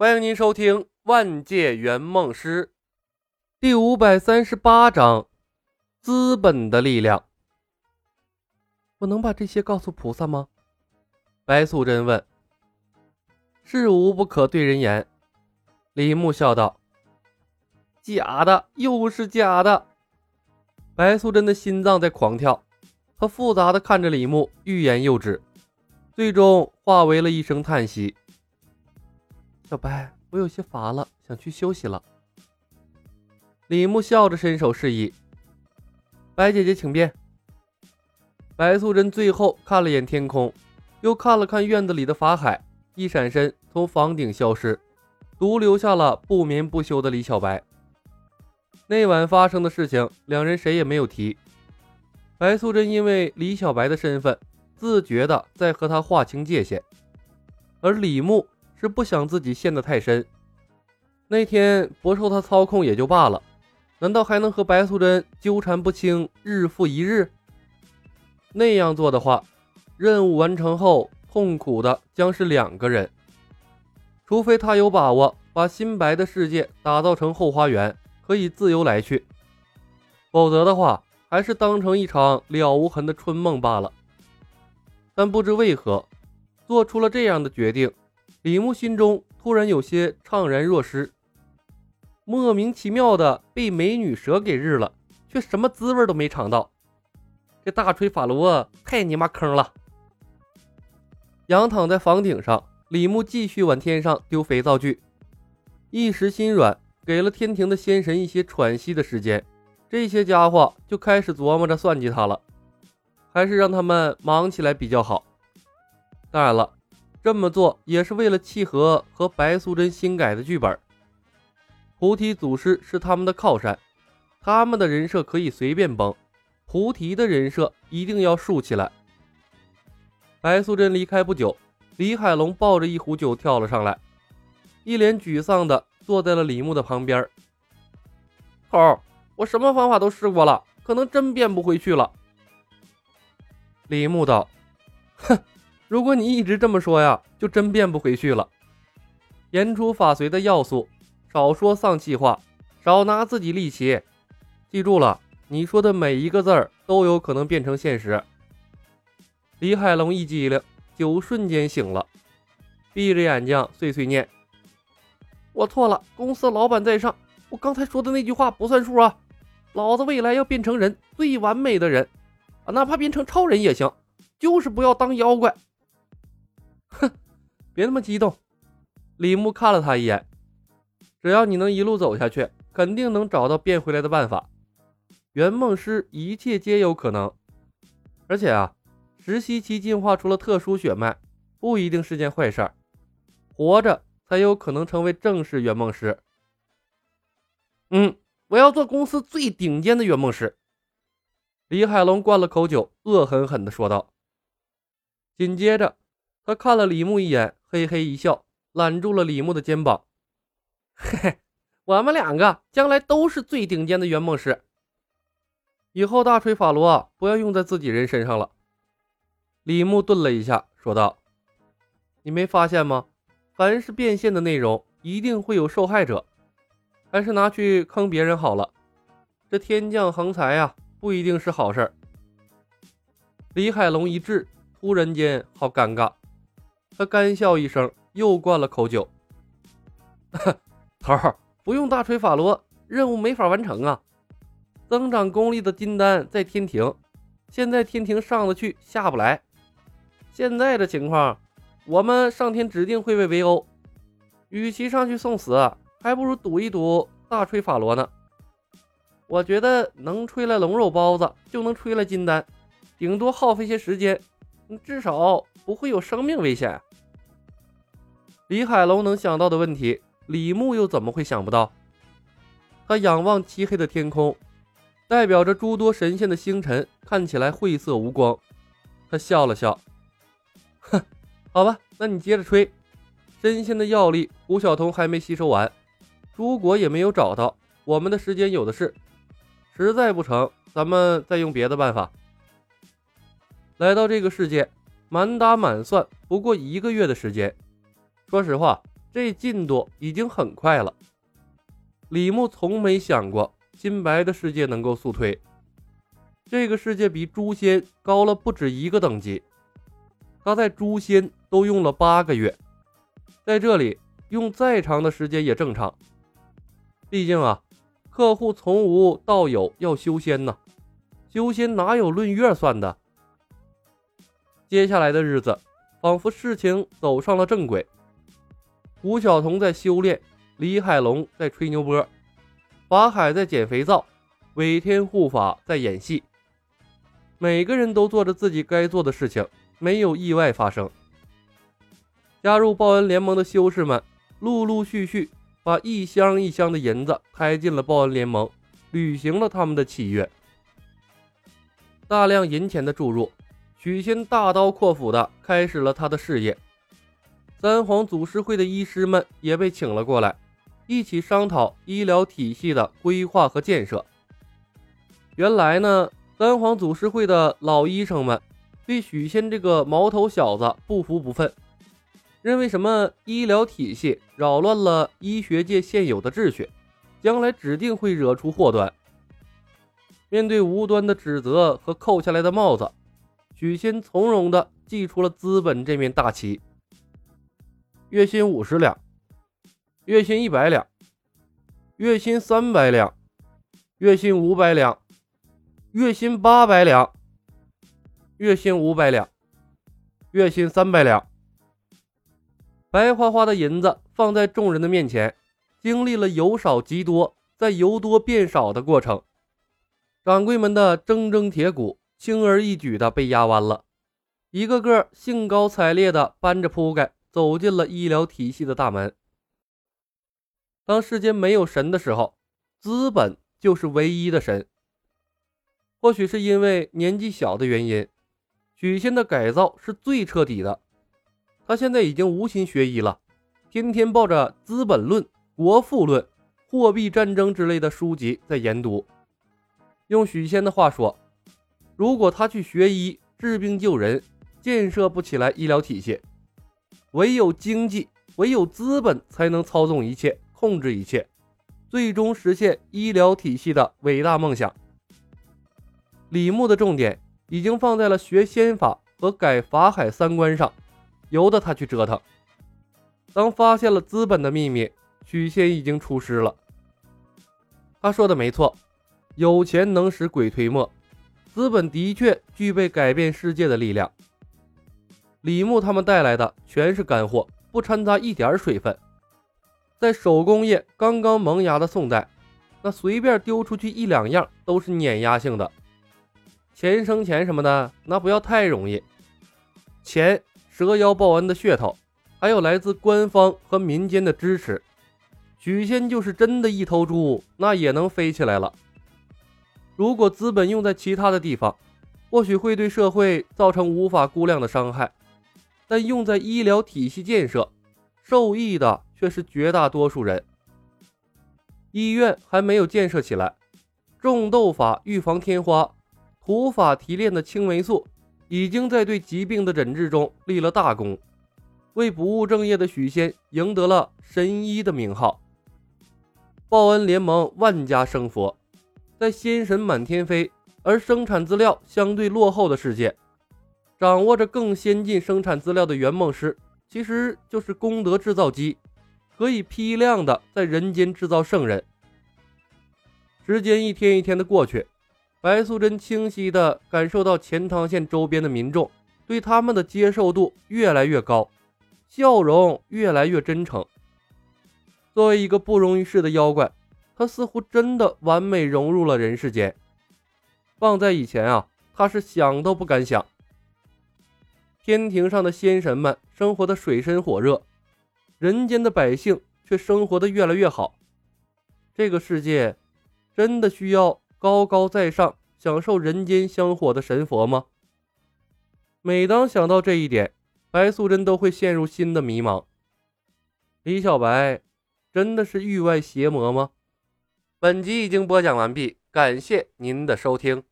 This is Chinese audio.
欢迎您收听《万界圆梦师》第五百三十八章：资本的力量。我能把这些告诉菩萨吗？白素贞问。事无不可对人言。李牧笑道：“假的，又是假的。”白素贞的心脏在狂跳，她复杂的看着李牧，欲言又止，最终化为了一声叹息。小白，我有些乏了，想去休息了。李牧笑着伸手示意：“白姐姐，请便。”白素贞最后看了眼天空，又看了看院子里的法海，一闪身从房顶消失，独留下了不眠不休的李小白。那晚发生的事情，两人谁也没有提。白素贞因为李小白的身份，自觉的在和他划清界限，而李牧。是不想自己陷得太深。那天不受他操控也就罢了，难道还能和白素贞纠缠不清，日复一日？那样做的话，任务完成后痛苦的将是两个人。除非他有把握把新白的世界打造成后花园，可以自由来去，否则的话，还是当成一场了无痕的春梦罢了。但不知为何，做出了这样的决定。李牧心中突然有些怅然若失，莫名其妙的被美女蛇给日了，却什么滋味都没尝到。这大锤法罗太你妈坑了！仰躺在房顶上，李牧继续往天上丢肥皂剧，一时心软，给了天庭的仙神一些喘息的时间。这些家伙就开始琢磨着算计他了，还是让他们忙起来比较好。当然了。这么做也是为了契合和白素贞新改的剧本。菩提祖师是他们的靠山，他们的人设可以随便崩，菩提的人设一定要竖起来。白素贞离开不久，李海龙抱着一壶酒跳了上来，一脸沮丧的坐在了李牧的旁边。头，我什么方法都试过了，可能真变不回去了。李牧道：“哼。”如果你一直这么说呀，就真变不回去了。言出法随的要素，少说丧气话，少拿自己力气。记住了，你说的每一个字儿都有可能变成现实。李海龙一激灵，酒瞬间醒了，闭着眼睛碎碎念：“我错了，公司老板在上，我刚才说的那句话不算数啊！老子未来要变成人，最完美的人啊，哪怕变成超人也行，就是不要当妖怪。”哼，别那么激动。李牧看了他一眼，只要你能一路走下去，肯定能找到变回来的办法。圆梦师一切皆有可能，而且啊，石溪期进化出了特殊血脉，不一定是件坏事儿。活着才有可能成为正式圆梦师。嗯，我要做公司最顶尖的圆梦师。李海龙灌了口酒，恶狠狠地说道。紧接着。他看了李牧一眼，嘿嘿一笑，揽住了李牧的肩膀。嘿嘿，我们两个将来都是最顶尖的圆梦师。以后大锤法罗不要用在自己人身上了。李牧顿了一下，说道：“你没发现吗？凡是变现的内容，一定会有受害者。还是拿去坑别人好了。这天降横财呀，不一定是好事。”李海龙一滞，突然间好尴尬。他干笑一声，又灌了口酒。头儿，不用大锤法罗，任务没法完成啊！增长功力的金丹在天庭，现在天庭上得去下不来。现在的情况，我们上天指定会被围殴。与其上去送死，还不如赌一赌大锤法罗呢。我觉得能吹来龙肉包子，就能吹来金丹，顶多耗费些时间，至少不会有生命危险。李海龙能想到的问题，李牧又怎么会想不到？他仰望漆黑的天空，代表着诸多神仙的星辰看起来晦涩无光。他笑了笑，哼，好吧，那你接着吹。神仙的药力，胡晓彤还没吸收完，朱果也没有找到，我们的时间有的是。实在不成，咱们再用别的办法。来到这个世界，满打满算不过一个月的时间。说实话，这进度已经很快了。李牧从没想过金白的世界能够速推，这个世界比诛仙高了不止一个等级。他在诛仙都用了八个月，在这里用再长的时间也正常。毕竟啊，客户从无到有要修仙呢，修仙哪有论月算的？接下来的日子，仿佛事情走上了正轨。胡晓彤在修炼，李海龙在吹牛波，法海在捡肥皂，韦天护法在演戏。每个人都做着自己该做的事情，没有意外发生。加入报恩联盟的修士们，陆陆续续把一箱一箱的银子开进了报恩联盟，履行了他们的契约。大量银钱的注入。许仙大刀阔斧的开始了他的事业，三皇祖师会的医师们也被请了过来，一起商讨医疗体系的规划和建设。原来呢，三皇祖师会的老医生们对许仙这个毛头小子不服不忿，认为什么医疗体系扰乱了医学界现有的秩序，将来指定会惹出祸端。面对无端的指责和扣下来的帽子。许仙从容地祭出了资本这面大旗，月薪五十两，月薪一百两，月薪三百两，月薪五百两，月薪八百两，月薪五百两，月薪三百两。白花花的银子放在众人的面前，经历了由少及多，再由多变少的过程，掌柜们的铮铮铁骨。轻而易举的被压弯了，一个个兴高采烈的搬着铺盖走进了医疗体系的大门。当世间没有神的时候，资本就是唯一的神。或许是因为年纪小的原因，许仙的改造是最彻底的。他现在已经无心学医了，天天抱着《资本论》《国富论》《货币战争》之类的书籍在研读。用许仙的话说。如果他去学医治病救人，建设不起来医疗体系，唯有经济，唯有资本才能操纵一切，控制一切，最终实现医疗体系的伟大梦想。李牧的重点已经放在了学仙法和改法海三观上，由得他去折腾。当发现了资本的秘密，许仙已经出师了。他说的没错，有钱能使鬼推磨。资本的确具备改变世界的力量。李牧他们带来的全是干货，不掺杂一点水分。在手工业刚刚萌芽的宋代，那随便丢出去一两样都是碾压性的。钱生钱什么的，那不要太容易。钱、蛇妖报恩的噱头，还有来自官方和民间的支持，许仙就是真的一头猪，那也能飞起来了。如果资本用在其他的地方，或许会对社会造成无法估量的伤害，但用在医疗体系建设，受益的却是绝大多数人。医院还没有建设起来，种豆法预防天花，土法提炼的青霉素已经在对疾病的诊治中立了大功，为不务正业的许仙赢得了神医的名号。报恩联盟万家生佛。在仙神满天飞，而生产资料相对落后的世界，掌握着更先进生产资料的圆梦师，其实就是功德制造机，可以批量的在人间制造圣人。时间一天一天的过去，白素贞清晰的感受到钱塘县周边的民众对他们的接受度越来越高，笑容越来越真诚。作为一个不容于世的妖怪。他似乎真的完美融入了人世间。放在以前啊，他是想都不敢想。天庭上的仙神们生活的水深火热，人间的百姓却生活的越来越好。这个世界真的需要高高在上、享受人间香火的神佛吗？每当想到这一点，白素贞都会陷入新的迷茫。李小白真的是域外邪魔吗？本集已经播讲完毕，感谢您的收听。